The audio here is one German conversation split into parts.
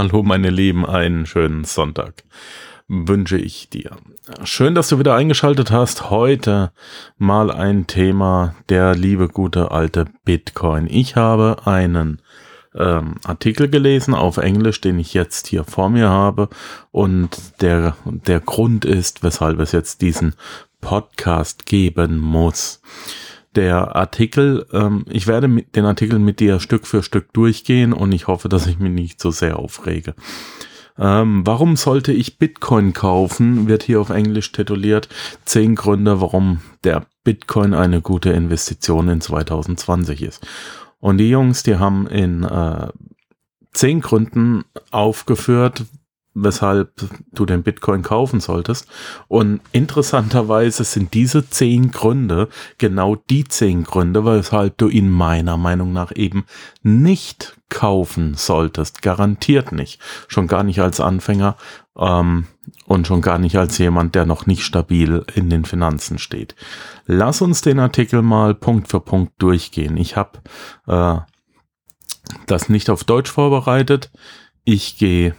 Hallo meine Lieben, einen schönen Sonntag wünsche ich dir. Schön, dass du wieder eingeschaltet hast. Heute mal ein Thema der liebe gute alte Bitcoin. Ich habe einen ähm, Artikel gelesen auf Englisch, den ich jetzt hier vor mir habe und der der Grund ist, weshalb es jetzt diesen Podcast geben muss der Artikel, ähm, ich werde mit, den Artikel mit dir Stück für Stück durchgehen und ich hoffe, dass ich mich nicht so sehr aufrege. Ähm, warum sollte ich Bitcoin kaufen? Wird hier auf Englisch tituliert. Zehn Gründe, warum der Bitcoin eine gute Investition in 2020 ist. Und die Jungs, die haben in äh, zehn Gründen aufgeführt, weshalb du den Bitcoin kaufen solltest. Und interessanterweise sind diese zehn Gründe genau die zehn Gründe, weshalb du ihn meiner Meinung nach eben nicht kaufen solltest. Garantiert nicht. Schon gar nicht als Anfänger ähm, und schon gar nicht als jemand, der noch nicht stabil in den Finanzen steht. Lass uns den Artikel mal Punkt für Punkt durchgehen. Ich habe äh, das nicht auf Deutsch vorbereitet. Ich gehe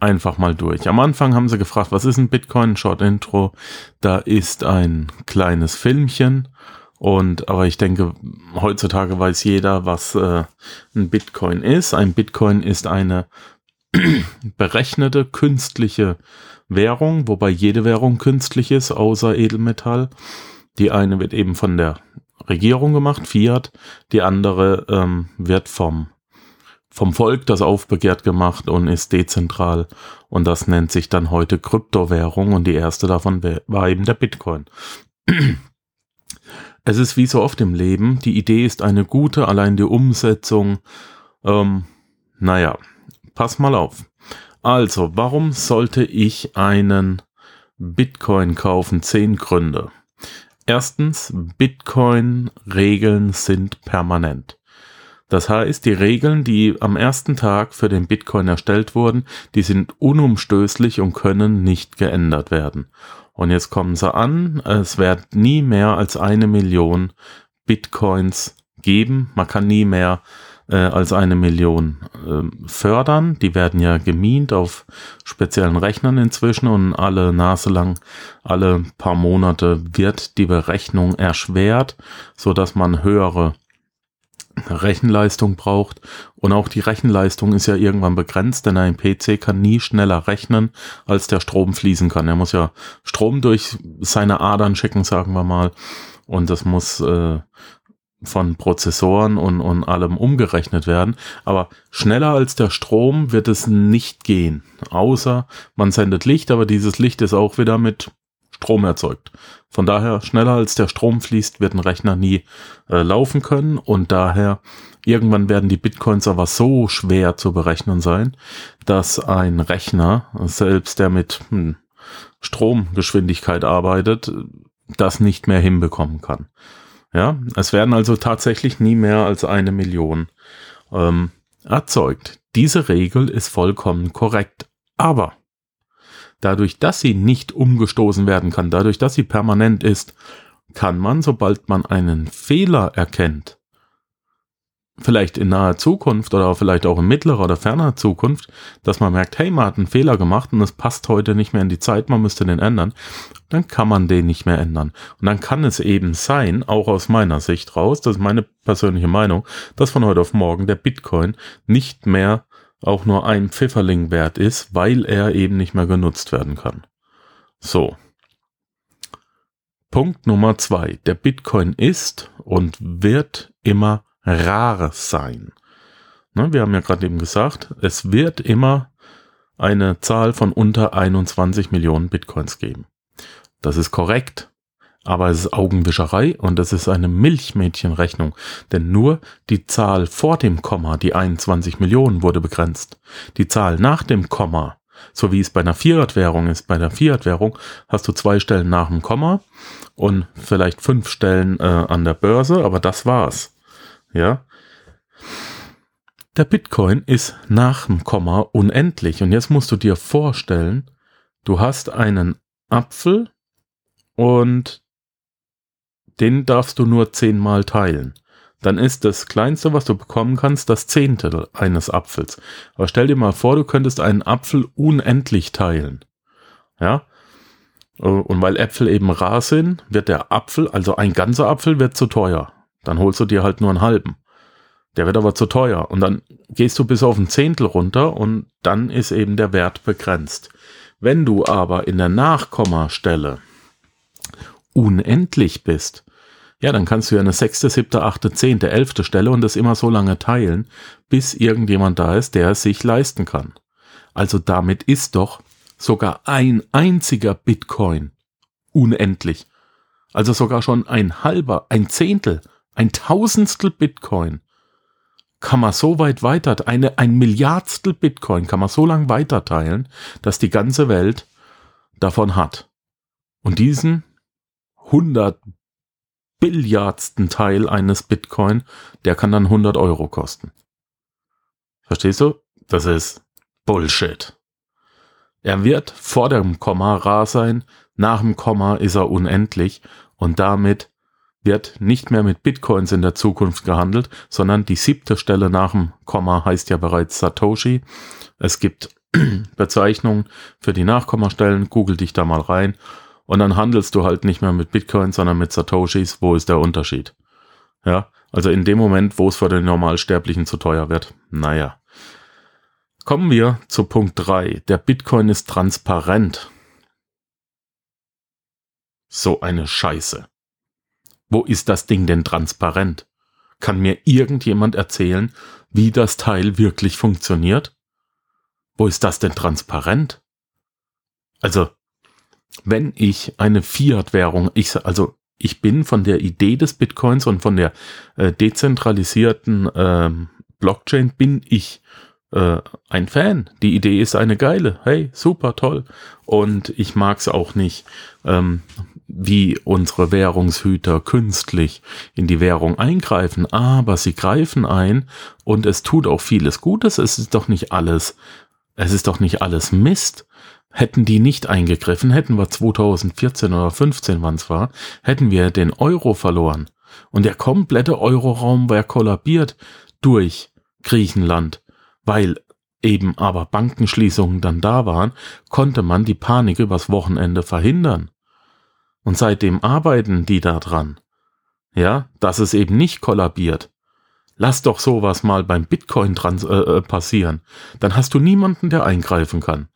einfach mal durch. Am Anfang haben sie gefragt, was ist ein Bitcoin? Short Intro. Da ist ein kleines Filmchen. Und aber ich denke, heutzutage weiß jeder, was äh, ein Bitcoin ist. Ein Bitcoin ist eine berechnete künstliche Währung, wobei jede Währung künstlich ist, außer Edelmetall. Die eine wird eben von der Regierung gemacht, Fiat, die andere ähm, wird vom vom Volk das aufbegehrt gemacht und ist dezentral. Und das nennt sich dann heute Kryptowährung und die erste davon war eben der Bitcoin. Es ist wie so oft im Leben, die Idee ist eine gute, allein die Umsetzung, ähm, naja, pass mal auf. Also, warum sollte ich einen Bitcoin kaufen? Zehn Gründe. Erstens, Bitcoin-Regeln sind permanent. Das heißt, die Regeln, die am ersten Tag für den Bitcoin erstellt wurden, die sind unumstößlich und können nicht geändert werden. Und jetzt kommen sie an, es wird nie mehr als eine Million Bitcoins geben. Man kann nie mehr äh, als eine Million äh, fördern. Die werden ja gemient auf speziellen Rechnern inzwischen und alle Nase lang, alle paar Monate wird die Berechnung erschwert, so dass man höhere Rechenleistung braucht. Und auch die Rechenleistung ist ja irgendwann begrenzt, denn ein PC kann nie schneller rechnen, als der Strom fließen kann. Er muss ja Strom durch seine Adern schicken, sagen wir mal. Und das muss äh, von Prozessoren und, und allem umgerechnet werden. Aber schneller als der Strom wird es nicht gehen. Außer man sendet Licht, aber dieses Licht ist auch wieder mit Strom erzeugt. Von daher, schneller als der Strom fließt, wird ein Rechner nie äh, laufen können und daher irgendwann werden die Bitcoins aber so schwer zu berechnen sein, dass ein Rechner, selbst der mit hm, Stromgeschwindigkeit arbeitet, das nicht mehr hinbekommen kann. Ja, es werden also tatsächlich nie mehr als eine Million ähm, erzeugt. Diese Regel ist vollkommen korrekt. Aber Dadurch, dass sie nicht umgestoßen werden kann, dadurch, dass sie permanent ist, kann man, sobald man einen Fehler erkennt, vielleicht in naher Zukunft oder vielleicht auch in mittlerer oder ferner Zukunft, dass man merkt, hey, man hat einen Fehler gemacht und es passt heute nicht mehr in die Zeit, man müsste den ändern, dann kann man den nicht mehr ändern. Und dann kann es eben sein, auch aus meiner Sicht raus, das ist meine persönliche Meinung, dass von heute auf morgen der Bitcoin nicht mehr auch nur ein Pfifferling wert ist, weil er eben nicht mehr genutzt werden kann. So. Punkt Nummer zwei. Der Bitcoin ist und wird immer rar sein. Ne, wir haben ja gerade eben gesagt, es wird immer eine Zahl von unter 21 Millionen Bitcoins geben. Das ist korrekt. Aber es ist Augenwischerei und es ist eine Milchmädchenrechnung, denn nur die Zahl vor dem Komma, die 21 Millionen, wurde begrenzt. Die Zahl nach dem Komma, so wie es bei einer Fiat-Währung ist, bei einer Fiat-Währung hast du zwei Stellen nach dem Komma und vielleicht fünf Stellen äh, an der Börse, aber das war's. Ja. Der Bitcoin ist nach dem Komma unendlich und jetzt musst du dir vorstellen, du hast einen Apfel und den darfst du nur zehnmal teilen. dann ist das Kleinste, was du bekommen kannst, das Zehntel eines Apfels. Aber stell dir mal vor, du könntest einen Apfel unendlich teilen. Ja? Und weil Äpfel eben rar sind, wird der Apfel, also ein ganzer Apfel, wird zu teuer. Dann holst du dir halt nur einen halben. Der wird aber zu teuer. Und dann gehst du bis auf ein Zehntel runter und dann ist eben der Wert begrenzt. Wenn du aber in der Nachkommastelle unendlich bist, ja, dann kannst du ja eine sechste, siebte, achte, zehnte, elfte Stelle und das immer so lange teilen, bis irgendjemand da ist, der es sich leisten kann. Also damit ist doch sogar ein einziger Bitcoin unendlich. Also sogar schon ein halber, ein Zehntel, ein Tausendstel Bitcoin kann man so weit weiter, eine, ein Milliardstel Bitcoin kann man so lang weiterteilen, dass die ganze Welt davon hat. Und diesen 100 Billiardsten Teil eines Bitcoin, der kann dann 100 Euro kosten. Verstehst du? Das ist Bullshit. Er wird vor dem Komma rar sein, nach dem Komma ist er unendlich und damit wird nicht mehr mit Bitcoins in der Zukunft gehandelt, sondern die siebte Stelle nach dem Komma heißt ja bereits Satoshi. Es gibt Bezeichnungen für die Nachkommastellen, google dich da mal rein und dann handelst du halt nicht mehr mit Bitcoins, sondern mit Satoshis. Wo ist der Unterschied? Ja, also in dem Moment, wo es für den Normalsterblichen zu teuer wird. Naja. Kommen wir zu Punkt 3. Der Bitcoin ist transparent. So eine Scheiße. Wo ist das Ding denn transparent? Kann mir irgendjemand erzählen, wie das Teil wirklich funktioniert? Wo ist das denn transparent? Also, wenn ich eine Fiat-Währung, ich, also ich bin von der Idee des Bitcoins und von der äh, dezentralisierten äh, Blockchain bin ich äh, ein Fan. Die Idee ist eine geile. Hey, super toll. Und ich mag es auch nicht, ähm, wie unsere Währungshüter künstlich in die Währung eingreifen. Aber sie greifen ein und es tut auch vieles Gutes. Es ist doch nicht alles, es ist doch nicht alles Mist. Hätten die nicht eingegriffen, hätten wir 2014 oder 15, wann es war, hätten wir den Euro verloren. Und der komplette Euroraum wäre kollabiert durch Griechenland weil eben aber Bankenschließungen dann da waren, konnte man die Panik übers Wochenende verhindern. Und seitdem arbeiten die da dran. Ja, dass es eben nicht kollabiert. Lass doch sowas mal beim Bitcoin trans äh, äh passieren. Dann hast du niemanden, der eingreifen kann.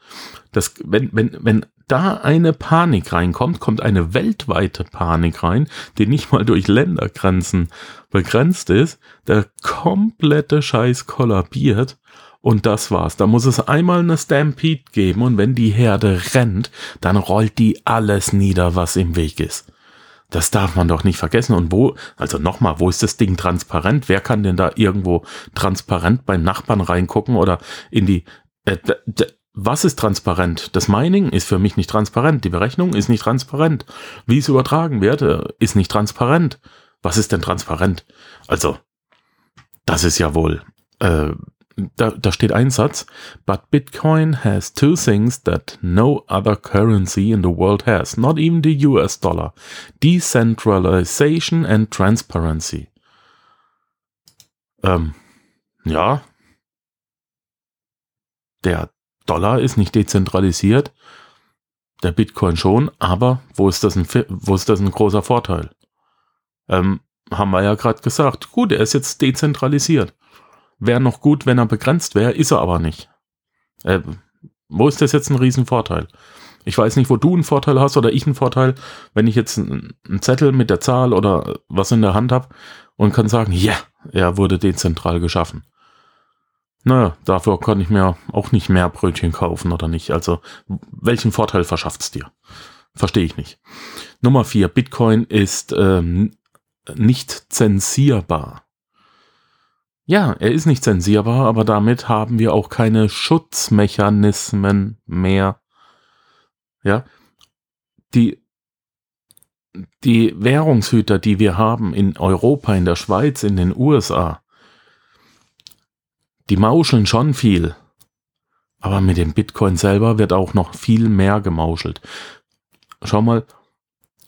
Das, wenn, wenn, wenn da eine Panik reinkommt, kommt eine weltweite Panik rein, die nicht mal durch Ländergrenzen begrenzt ist, der komplette Scheiß kollabiert und das war's. Da muss es einmal eine Stampede geben und wenn die Herde rennt, dann rollt die alles nieder, was im Weg ist. Das darf man doch nicht vergessen. Und wo, also nochmal, wo ist das Ding transparent? Wer kann denn da irgendwo transparent beim Nachbarn reingucken oder in die, äh, was ist transparent? Das Mining ist für mich nicht transparent. Die Berechnung ist nicht transparent. Wie es übertragen wird, äh, ist nicht transparent. Was ist denn transparent? Also, das ist ja wohl, äh, da, da steht ein Satz, but Bitcoin has two things that no other currency in the world has, not even the US dollar. Decentralization and transparency. Ähm, ja. Der Dollar ist nicht dezentralisiert, der Bitcoin schon, aber wo ist das ein, wo ist das ein großer Vorteil? Ähm, haben wir ja gerade gesagt. Gut, er ist jetzt dezentralisiert. Wäre noch gut, wenn er begrenzt wäre, ist er aber nicht. Äh, wo ist das jetzt ein Riesenvorteil? Ich weiß nicht, wo du einen Vorteil hast oder ich einen Vorteil, wenn ich jetzt einen Zettel mit der Zahl oder was in der Hand habe und kann sagen, ja, yeah, er wurde dezentral geschaffen. Naja, dafür kann ich mir auch nicht mehr Brötchen kaufen oder nicht. Also, welchen Vorteil verschafft es dir? Verstehe ich nicht. Nummer vier, Bitcoin ist ähm, nicht zensierbar. Ja, er ist nicht zensierbar, aber damit haben wir auch keine Schutzmechanismen mehr. Ja, die, die Währungshüter, die wir haben in Europa, in der Schweiz, in den USA, die mauscheln schon viel. Aber mit dem Bitcoin selber wird auch noch viel mehr gemauschelt. Schau mal,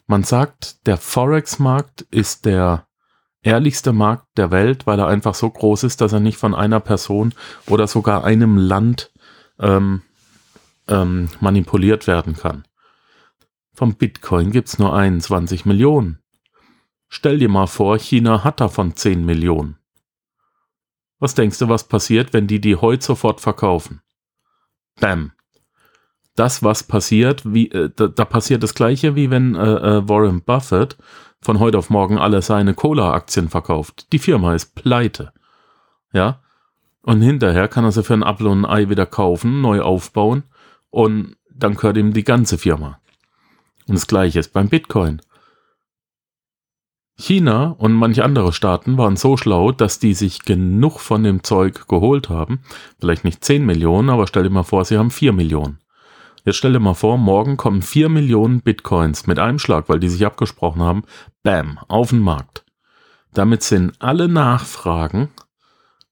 man sagt, der Forex-Markt ist der ehrlichste Markt der Welt, weil er einfach so groß ist, dass er nicht von einer Person oder sogar einem Land ähm, ähm, manipuliert werden kann. Vom Bitcoin gibt's nur 21 Millionen. Stell dir mal vor, China hat davon 10 Millionen. Was denkst du, was passiert, wenn die die heute sofort verkaufen? Bam. Das, was passiert, wie, äh, da, da, passiert das gleiche, wie wenn äh, äh, Warren Buffett von heute auf morgen alle seine Cola-Aktien verkauft. Die Firma ist pleite. Ja. Und hinterher kann er sie für ein Apfel und ein Ei wieder kaufen, neu aufbauen und dann gehört ihm die ganze Firma. Und das gleiche ist beim Bitcoin. China und manche andere Staaten waren so schlau, dass die sich genug von dem Zeug geholt haben. Vielleicht nicht 10 Millionen, aber stell dir mal vor, sie haben 4 Millionen. Jetzt stell dir mal vor, morgen kommen 4 Millionen Bitcoins mit einem Schlag, weil die sich abgesprochen haben, bam, auf den Markt. Damit sind alle Nachfragen,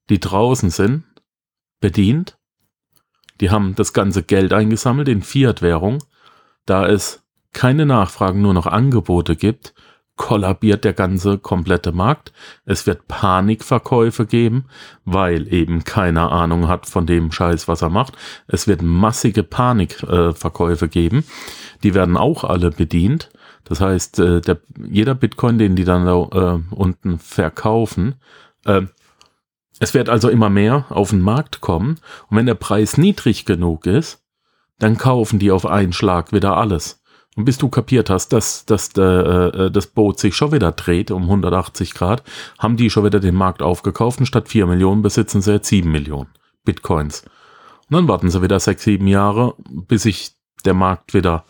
die draußen sind, bedient. Die haben das ganze Geld eingesammelt in Fiat-Währung. Da es keine Nachfragen, nur noch Angebote gibt, kollabiert der ganze komplette Markt. Es wird Panikverkäufe geben, weil eben keine Ahnung hat von dem Scheiß, was er macht. Es wird massige Panikverkäufe äh, geben. Die werden auch alle bedient. Das heißt, äh, der, jeder Bitcoin, den die dann da äh, unten verkaufen, äh, es wird also immer mehr auf den Markt kommen. Und wenn der Preis niedrig genug ist, dann kaufen die auf einen Schlag wieder alles. Und bis du kapiert hast, dass, dass äh, äh, das Boot sich schon wieder dreht um 180 Grad, haben die schon wieder den Markt aufgekauft und statt 4 Millionen besitzen sie jetzt 7 Millionen Bitcoins. Und dann warten sie wieder 6, 7 Jahre, bis sich der Markt wieder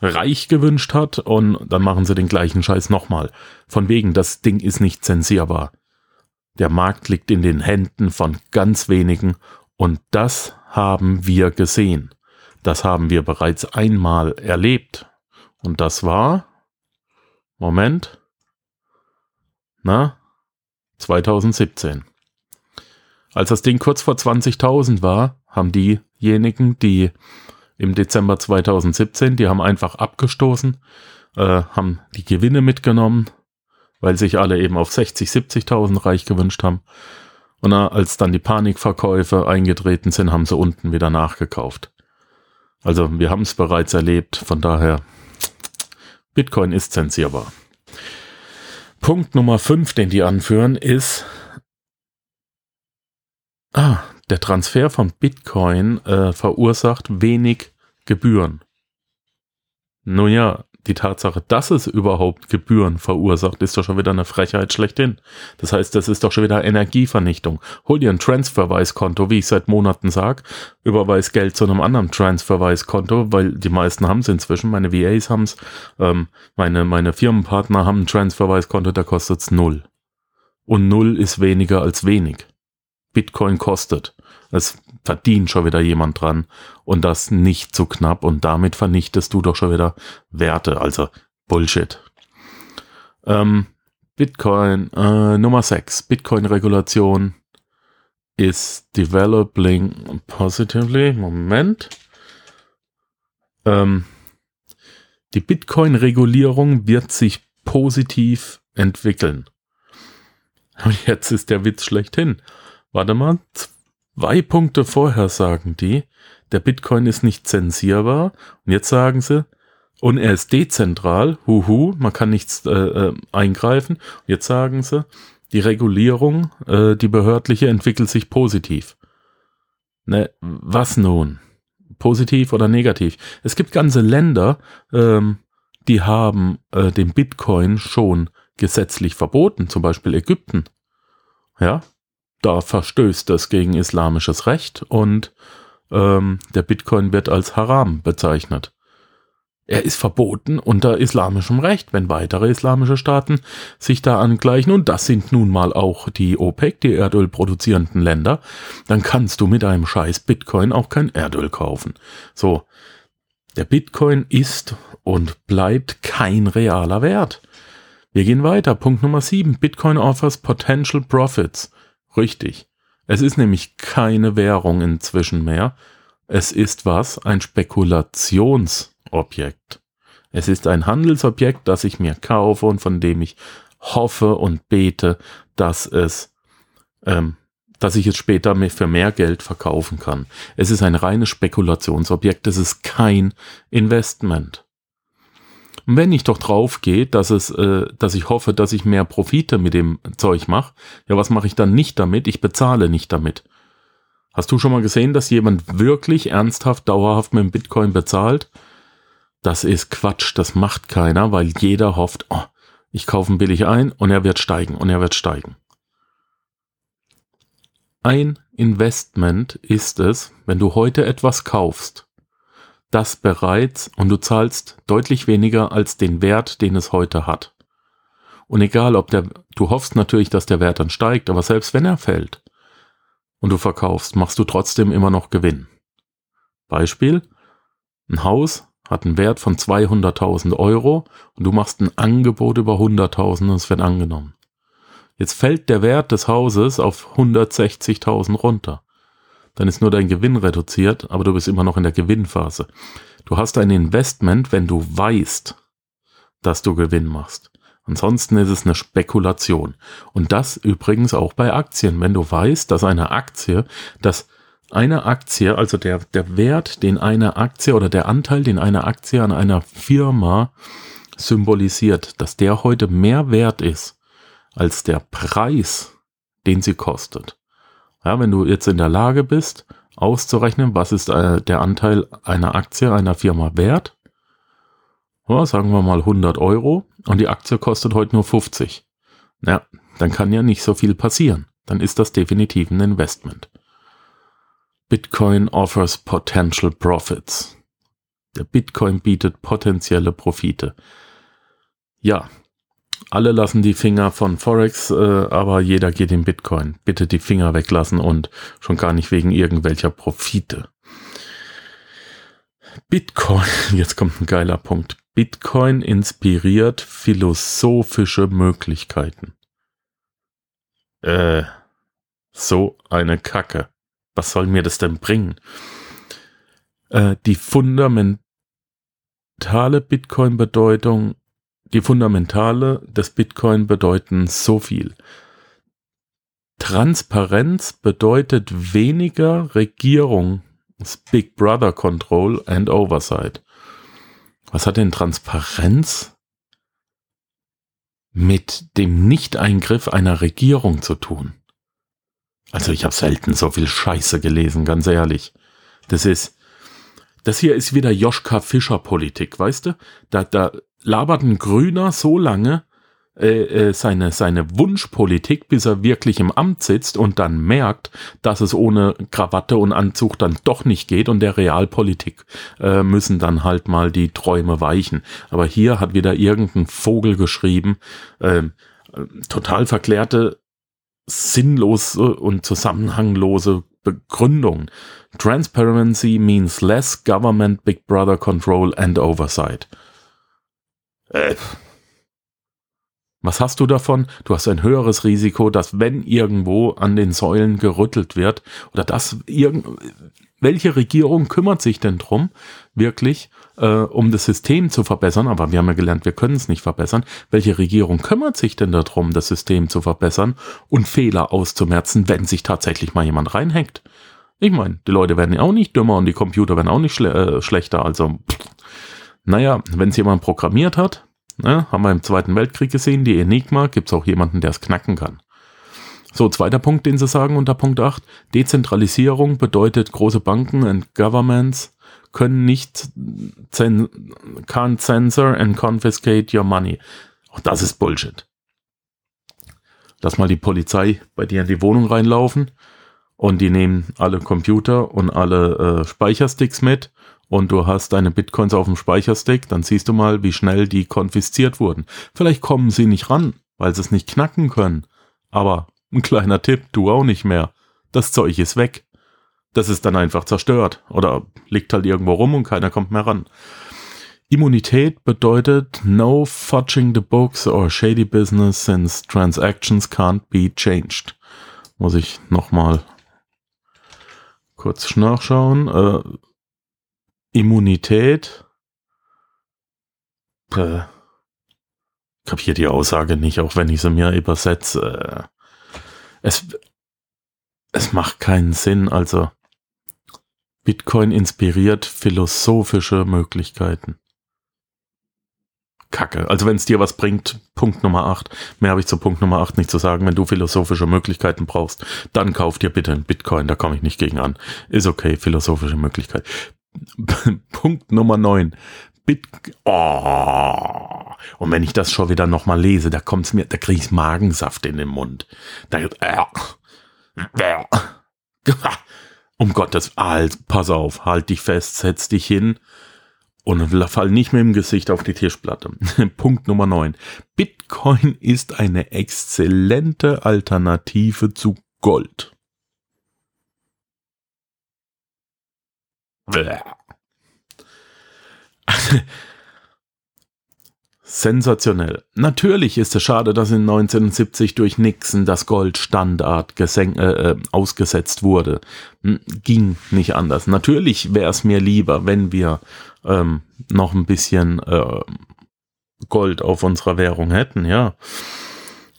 reich gewünscht hat und dann machen sie den gleichen Scheiß nochmal. Von wegen, das Ding ist nicht zensierbar. Der Markt liegt in den Händen von ganz wenigen und das haben wir gesehen. Das haben wir bereits einmal erlebt. Und das war, Moment, na, 2017. Als das Ding kurz vor 20.000 war, haben diejenigen, die im Dezember 2017, die haben einfach abgestoßen, äh, haben die Gewinne mitgenommen, weil sich alle eben auf 60, 70.000 reich gewünscht haben. Und als dann die Panikverkäufe eingetreten sind, haben sie unten wieder nachgekauft. Also wir haben es bereits erlebt, von daher Bitcoin ist zensierbar. Punkt Nummer 5, den die anführen, ist, ah, der Transfer von Bitcoin äh, verursacht wenig Gebühren. Nun ja, die Tatsache, dass es überhaupt Gebühren verursacht, ist doch schon wieder eine Frechheit schlechthin. Das heißt, das ist doch schon wieder Energievernichtung. Hol dir ein Transferwise-Konto, wie ich seit Monaten sag, überweis Geld zu einem anderen Transferwise-Konto, weil die meisten haben es inzwischen, meine VAs haben es, ähm, meine, meine Firmenpartner haben ein Transferwise-Konto, da kostet es null. Und null ist weniger als wenig. Bitcoin kostet. Es verdient schon wieder jemand dran und das nicht zu knapp und damit vernichtest du doch schon wieder Werte, also Bullshit. Ähm, Bitcoin äh, Nummer 6, Bitcoin-Regulation ist developing positively. Moment. Ähm, die Bitcoin-Regulierung wird sich positiv entwickeln. Jetzt ist der Witz schlechthin. Warte mal, Zwei Punkte vorher sagen die, der Bitcoin ist nicht zensierbar. Und jetzt sagen sie, und er ist dezentral, huhu, man kann nichts äh, äh, eingreifen. Und jetzt sagen sie, die Regulierung, äh, die behördliche, entwickelt sich positiv. Ne, was nun? Positiv oder negativ? Es gibt ganze Länder, ähm, die haben äh, den Bitcoin schon gesetzlich verboten, zum Beispiel Ägypten. Ja, da verstößt das gegen islamisches Recht und ähm, der Bitcoin wird als Haram bezeichnet. Er ist verboten unter islamischem Recht, wenn weitere islamische Staaten sich da angleichen, und das sind nun mal auch die OPEC, die Erdöl produzierenden Länder, dann kannst du mit einem scheiß Bitcoin auch kein Erdöl kaufen. So, der Bitcoin ist und bleibt kein realer Wert. Wir gehen weiter. Punkt Nummer 7. Bitcoin offers potential profits. Richtig. Es ist nämlich keine Währung inzwischen mehr. Es ist was? Ein Spekulationsobjekt. Es ist ein Handelsobjekt, das ich mir kaufe und von dem ich hoffe und bete, dass es, ähm, dass ich es später für mehr Geld verkaufen kann. Es ist ein reines Spekulationsobjekt, es ist kein Investment. Und wenn ich doch drauf gehe, dass es, äh, dass ich hoffe, dass ich mehr Profite mit dem Zeug mache, ja, was mache ich dann nicht damit? Ich bezahle nicht damit. Hast du schon mal gesehen, dass jemand wirklich ernsthaft, dauerhaft mit dem Bitcoin bezahlt? Das ist Quatsch, das macht keiner, weil jeder hofft, oh, ich kaufe ihn billig ein und er wird steigen und er wird steigen. Ein Investment ist es, wenn du heute etwas kaufst, das bereits und du zahlst deutlich weniger als den Wert, den es heute hat. Und egal, ob der, du hoffst natürlich, dass der Wert dann steigt, aber selbst wenn er fällt und du verkaufst, machst du trotzdem immer noch Gewinn. Beispiel, ein Haus hat einen Wert von 200.000 Euro und du machst ein Angebot über 100.000 und es wird angenommen. Jetzt fällt der Wert des Hauses auf 160.000 runter. Dann ist nur dein Gewinn reduziert, aber du bist immer noch in der Gewinnphase. Du hast ein Investment, wenn du weißt, dass du Gewinn machst. Ansonsten ist es eine Spekulation. Und das übrigens auch bei Aktien. Wenn du weißt, dass eine Aktie, dass eine Aktie, also der, der Wert, den eine Aktie oder der Anteil, den eine Aktie an einer Firma symbolisiert, dass der heute mehr wert ist als der Preis, den sie kostet. Ja, wenn du jetzt in der Lage bist, auszurechnen, was ist äh, der Anteil einer Aktie einer Firma wert, ja, sagen wir mal 100 Euro und die Aktie kostet heute nur 50. Ja, dann kann ja nicht so viel passieren. Dann ist das definitiv ein Investment. Bitcoin offers potential profits. Der Bitcoin bietet potenzielle Profite. Ja, alle lassen die Finger von Forex, äh, aber jeder geht in Bitcoin. Bitte die Finger weglassen und schon gar nicht wegen irgendwelcher Profite. Bitcoin, jetzt kommt ein geiler Punkt. Bitcoin inspiriert philosophische Möglichkeiten. Äh, so eine Kacke. Was soll mir das denn bringen? Äh, die fundamentale Bitcoin-Bedeutung die Fundamentale des Bitcoin bedeuten so viel. Transparenz bedeutet weniger Regierung, Big Brother Control and Oversight. Was hat denn Transparenz mit dem Nicht-Eingriff einer Regierung zu tun? Also ich habe selten so viel Scheiße gelesen, ganz ehrlich. Das ist, das hier ist wieder Joschka Fischer Politik, weißt du? Da, da labert ein Grüner so lange äh, äh, seine, seine Wunschpolitik, bis er wirklich im Amt sitzt und dann merkt, dass es ohne Krawatte und Anzug dann doch nicht geht und der Realpolitik äh, müssen dann halt mal die Träume weichen. Aber hier hat wieder irgendein Vogel geschrieben, äh, total verklärte, sinnlose und zusammenhanglose Begründung. Transparency means less government, big brother control and oversight. Äh, was hast du davon? Du hast ein höheres Risiko, dass wenn irgendwo an den Säulen gerüttelt wird oder dass irgend welche Regierung kümmert sich denn drum, wirklich, äh, um das System zu verbessern? Aber wir haben ja gelernt, wir können es nicht verbessern. Welche Regierung kümmert sich denn darum, das System zu verbessern und Fehler auszumerzen, wenn sich tatsächlich mal jemand reinhängt? Ich meine, die Leute werden ja auch nicht dümmer und die Computer werden auch nicht schle äh, schlechter. Also, pff, naja, wenn es jemand programmiert hat, ne, haben wir im Zweiten Weltkrieg gesehen, die Enigma, gibt es auch jemanden, der es knacken kann. So, zweiter Punkt, den sie sagen unter Punkt 8. Dezentralisierung bedeutet, große Banken and governments können nicht can't censor and confiscate your money. Auch das ist Bullshit. Lass mal die Polizei bei dir in die Wohnung reinlaufen und die nehmen alle Computer und alle äh, Speichersticks mit und du hast deine Bitcoins auf dem Speicherstick, dann siehst du mal, wie schnell die konfisziert wurden. Vielleicht kommen sie nicht ran, weil sie es nicht knacken können. Aber ein kleiner Tipp, du auch nicht mehr. Das Zeug ist weg. Das ist dann einfach zerstört oder liegt halt irgendwo rum und keiner kommt mehr ran. Immunität bedeutet no fudging the books or shady business since transactions can't be changed. Muss ich nochmal kurz nachschauen. Äh, Immunität. Äh, kapiere die Aussage nicht, auch wenn ich sie mir übersetze. Es, es macht keinen Sinn. Also Bitcoin inspiriert philosophische Möglichkeiten. Kacke. Also wenn es dir was bringt, Punkt Nummer 8. Mehr habe ich zu Punkt Nummer 8 nicht zu sagen. Wenn du philosophische Möglichkeiten brauchst, dann kauf dir bitte einen Bitcoin, da komme ich nicht gegen an. Ist okay, philosophische Möglichkeit. Punkt Nummer 9. Bit oh. Und wenn ich das schon wieder nochmal lese, da kommt's mir, da kriege ich Magensaft in den Mund. Da, äh, äh, um Gottes Willen, pass auf, halt dich fest, setz dich hin und fall nicht mehr im Gesicht auf die Tischplatte. Punkt Nummer 9. Bitcoin ist eine exzellente Alternative zu Gold. Sensationell. Natürlich ist es schade, dass in 1970 durch Nixon das Goldstandard äh, äh, ausgesetzt wurde. Hm, ging nicht anders. Natürlich wäre es mir lieber, wenn wir ähm, noch ein bisschen äh, Gold auf unserer Währung hätten, ja.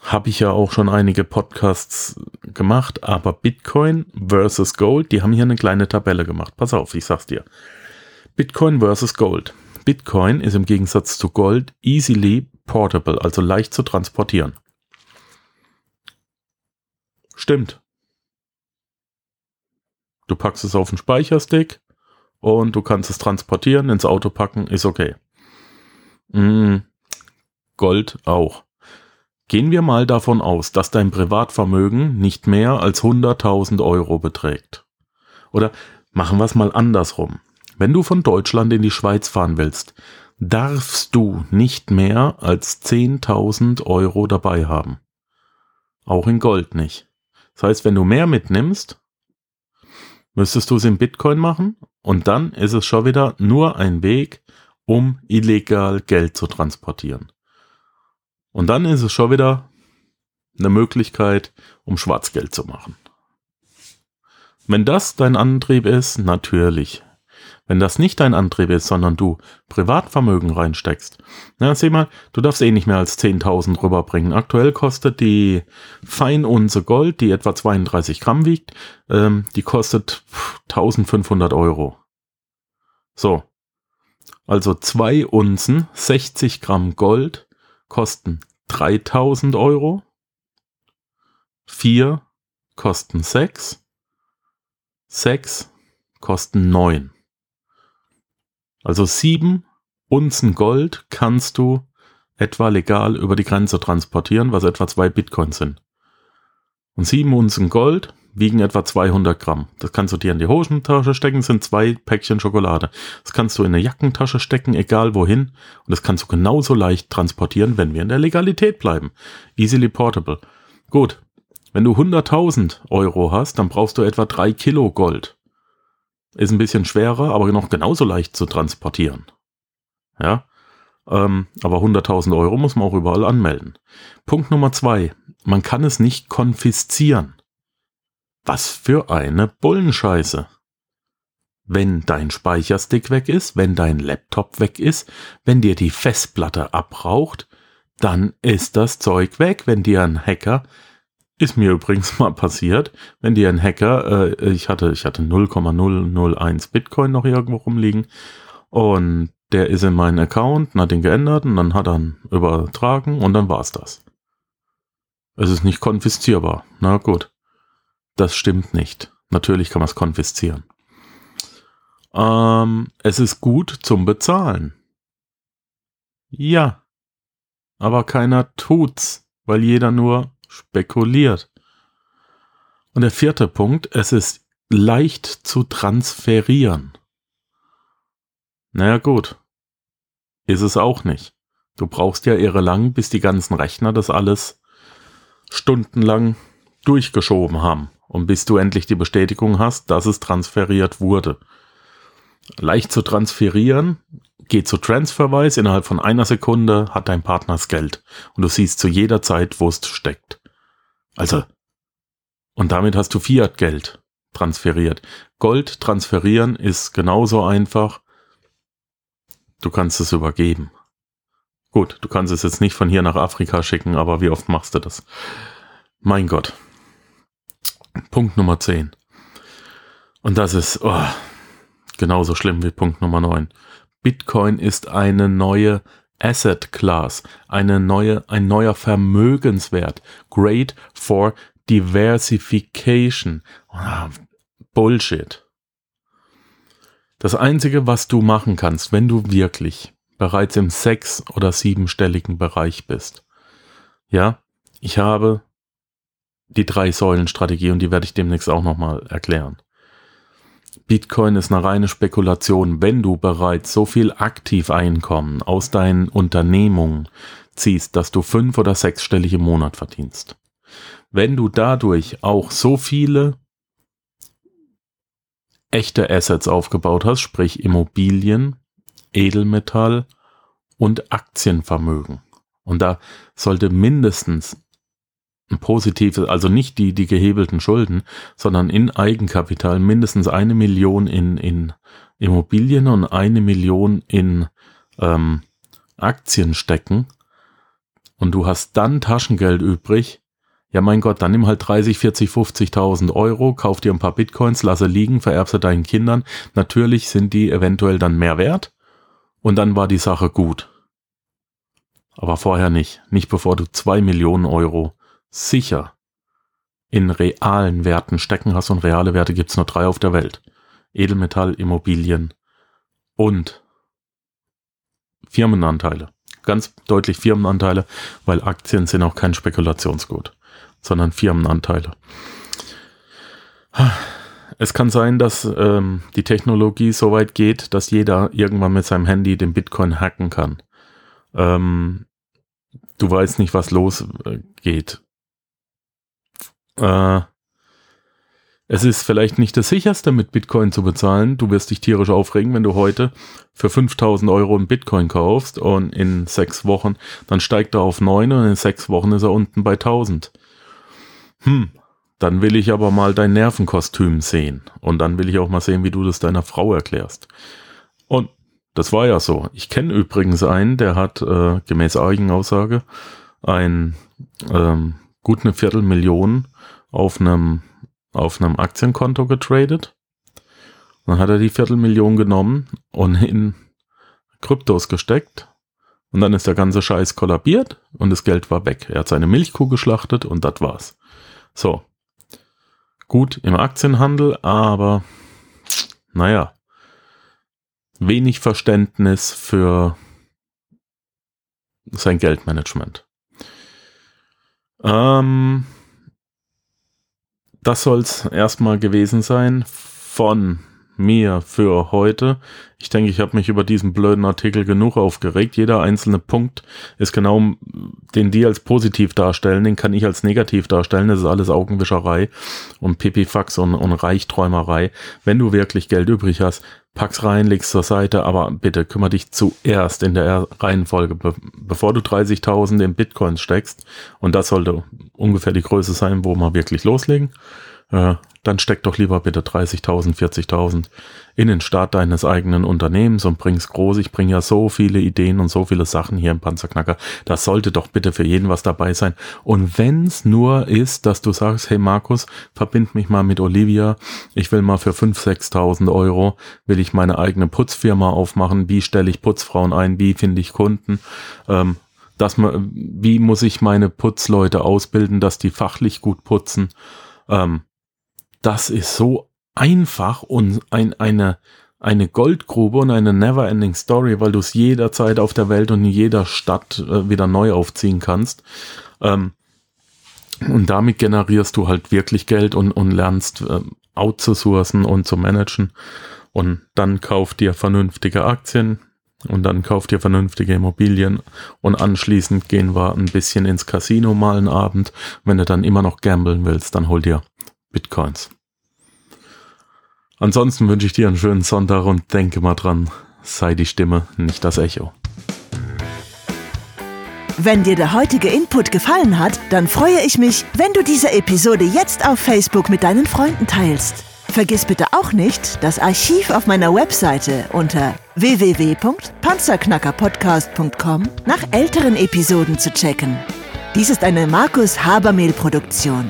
Habe ich ja auch schon einige Podcasts gemacht, aber Bitcoin versus Gold, die haben hier eine kleine Tabelle gemacht. Pass auf, ich sag's dir. Bitcoin versus Gold. Bitcoin ist im Gegensatz zu Gold easily portable, also leicht zu transportieren. Stimmt. Du packst es auf den Speicherstick, und du kannst es transportieren, ins Auto packen, ist okay. Mm, Gold auch. Gehen wir mal davon aus, dass dein Privatvermögen nicht mehr als 100.000 Euro beträgt. Oder machen wir es mal andersrum. Wenn du von Deutschland in die Schweiz fahren willst, darfst du nicht mehr als 10.000 Euro dabei haben. Auch in Gold nicht. Das heißt, wenn du mehr mitnimmst, müsstest du es in Bitcoin machen und dann ist es schon wieder nur ein Weg, um illegal Geld zu transportieren. Und dann ist es schon wieder eine Möglichkeit, um Schwarzgeld zu machen. Wenn das dein Antrieb ist, natürlich. Wenn das nicht dein Antrieb ist, sondern du Privatvermögen reinsteckst, na, seh mal, du darfst eh nicht mehr als 10.000 rüberbringen. Aktuell kostet die Feinunze Gold, die etwa 32 Gramm wiegt, ähm, die kostet 1500 Euro. So. Also zwei Unzen, 60 Gramm Gold, kosten 3000 Euro. Vier kosten sechs. Sechs kosten neun. Also sieben Unzen Gold kannst du etwa legal über die Grenze transportieren, was etwa zwei Bitcoins sind. Und sieben Unzen Gold wiegen etwa 200 Gramm. Das kannst du dir in die Hosentasche stecken, sind zwei Päckchen Schokolade. Das kannst du in eine Jackentasche stecken, egal wohin. Und das kannst du genauso leicht transportieren, wenn wir in der Legalität bleiben. Easily portable. Gut. Wenn du 100.000 Euro hast, dann brauchst du etwa drei Kilo Gold. Ist ein bisschen schwerer, aber noch genauso leicht zu transportieren. Ja, ähm, aber 100.000 Euro muss man auch überall anmelden. Punkt Nummer zwei. Man kann es nicht konfiszieren. Was für eine Bullenscheiße. Wenn dein Speicherstick weg ist, wenn dein Laptop weg ist, wenn dir die Festplatte abraucht, dann ist das Zeug weg. Wenn dir ein Hacker ist mir übrigens mal passiert, wenn dir ein Hacker, äh, ich hatte, ich hatte 0,001 Bitcoin noch irgendwo rumliegen und der ist in meinen Account und hat den geändert und dann hat er ihn übertragen und dann war's das. Es ist nicht konfiszierbar. Na gut. Das stimmt nicht. Natürlich kann man es konfiszieren. Ähm, es ist gut zum Bezahlen. Ja. Aber keiner tut's, weil jeder nur spekuliert. Und der vierte Punkt, es ist leicht zu transferieren. Naja gut, ist es auch nicht. Du brauchst ja irre lang, bis die ganzen Rechner das alles stundenlang durchgeschoben haben und bis du endlich die Bestätigung hast, dass es transferiert wurde. Leicht zu transferieren, geht zu Transferwise, innerhalb von einer Sekunde hat dein Partner das Geld und du siehst zu jeder Zeit, wo es steckt. Also, und damit hast du Fiat-Geld transferiert. Gold transferieren ist genauso einfach. Du kannst es übergeben. Gut, du kannst es jetzt nicht von hier nach Afrika schicken, aber wie oft machst du das? Mein Gott. Punkt Nummer 10. Und das ist oh, genauso schlimm wie Punkt Nummer 9. Bitcoin ist eine neue Asset Class, eine neue, ein neuer Vermögenswert. Great for Diversification. Oh, Bullshit. Das einzige, was du machen kannst, wenn du wirklich bereits im sechs- oder siebenstelligen Bereich bist. Ja, ich habe die drei Säulen Strategie und die werde ich demnächst auch nochmal erklären. Bitcoin ist eine reine Spekulation. Wenn du bereits so viel Aktiveinkommen aus deinen Unternehmungen ziehst, dass du fünf- oder sechsstellig im Monat verdienst. Wenn du dadurch auch so viele echte Assets aufgebaut hast, sprich Immobilien, Edelmetall und Aktienvermögen. Und da sollte mindestens ein positives, also nicht die, die gehebelten Schulden, sondern in Eigenkapital mindestens eine Million in, in Immobilien und eine Million in ähm, Aktien stecken und du hast dann Taschengeld übrig, ja mein Gott, dann nimm halt 30, 40, 50.000 Euro, kauf dir ein paar Bitcoins, lasse liegen, vererbst sie deinen Kindern. Natürlich sind die eventuell dann mehr wert und dann war die Sache gut. Aber vorher nicht. Nicht bevor du zwei Millionen Euro sicher in realen Werten stecken hast und reale Werte gibt's nur drei auf der Welt. Edelmetall, Immobilien und Firmenanteile. Ganz deutlich Firmenanteile, weil Aktien sind auch kein Spekulationsgut, sondern Firmenanteile. Es kann sein, dass ähm, die Technologie so weit geht, dass jeder irgendwann mit seinem Handy den Bitcoin hacken kann. Ähm, du weißt nicht, was losgeht. Äh, es ist vielleicht nicht das sicherste, mit Bitcoin zu bezahlen. Du wirst dich tierisch aufregen, wenn du heute für 5000 Euro einen Bitcoin kaufst und in sechs Wochen, dann steigt er auf neun und in sechs Wochen ist er unten bei 1000. Hm, dann will ich aber mal dein Nervenkostüm sehen. Und dann will ich auch mal sehen, wie du das deiner Frau erklärst. Und das war ja so. Ich kenne übrigens einen, der hat äh, gemäß Eigenaussage ein ähm, gut eine Viertelmillion auf einem, auf einem Aktienkonto getradet. Dann hat er die Viertelmillion genommen und in Kryptos gesteckt. Und dann ist der ganze Scheiß kollabiert und das Geld war weg. Er hat seine Milchkuh geschlachtet und das war's. So. Gut im Aktienhandel, aber naja. Wenig Verständnis für sein Geldmanagement. Ähm, das soll's erstmal gewesen sein von mir für heute. Ich denke, ich habe mich über diesen blöden Artikel genug aufgeregt. Jeder einzelne Punkt ist genau, den die als positiv darstellen, den kann ich als negativ darstellen. Das ist alles Augenwischerei und Pipifax und, und Reichträumerei. Wenn du wirklich Geld übrig hast, pack's rein, leg's zur Seite, aber bitte kümmere dich zuerst in der Reihenfolge, be bevor du 30.000 in Bitcoins steckst. Und das sollte ungefähr die Größe sein, wo wir wirklich loslegen. Äh, dann steck doch lieber bitte 30.000, 40.000 in den Start deines eigenen Unternehmens und bring's groß. Ich bringe ja so viele Ideen und so viele Sachen hier im Panzerknacker. Das sollte doch bitte für jeden was dabei sein. Und wenn's nur ist, dass du sagst, hey Markus, verbind mich mal mit Olivia. Ich will mal für 5.000, 6.000 Euro, will ich meine eigene Putzfirma aufmachen. Wie stelle ich Putzfrauen ein? Wie finde ich Kunden? Ähm, dass man, wie muss ich meine Putzleute ausbilden, dass die fachlich gut putzen? Ähm, das ist so einfach und ein, eine, eine Goldgrube und eine never-ending Story, weil du es jederzeit auf der Welt und in jeder Stadt äh, wieder neu aufziehen kannst. Ähm, und damit generierst du halt wirklich Geld und, und lernst äh, outzusourcen und zu managen. Und dann kauf dir vernünftige Aktien und dann kauf dir vernünftige Immobilien und anschließend gehen wir ein bisschen ins Casino mal einen Abend. Wenn du dann immer noch gamblen willst, dann hol dir Bitcoins. Ansonsten wünsche ich dir einen schönen Sonntag und denke mal dran, sei die Stimme, nicht das Echo. Wenn dir der heutige Input gefallen hat, dann freue ich mich, wenn du diese Episode jetzt auf Facebook mit deinen Freunden teilst. Vergiss bitte auch nicht, das Archiv auf meiner Webseite unter www.panzerknackerpodcast.com nach älteren Episoden zu checken. Dies ist eine Markus Habermehl Produktion.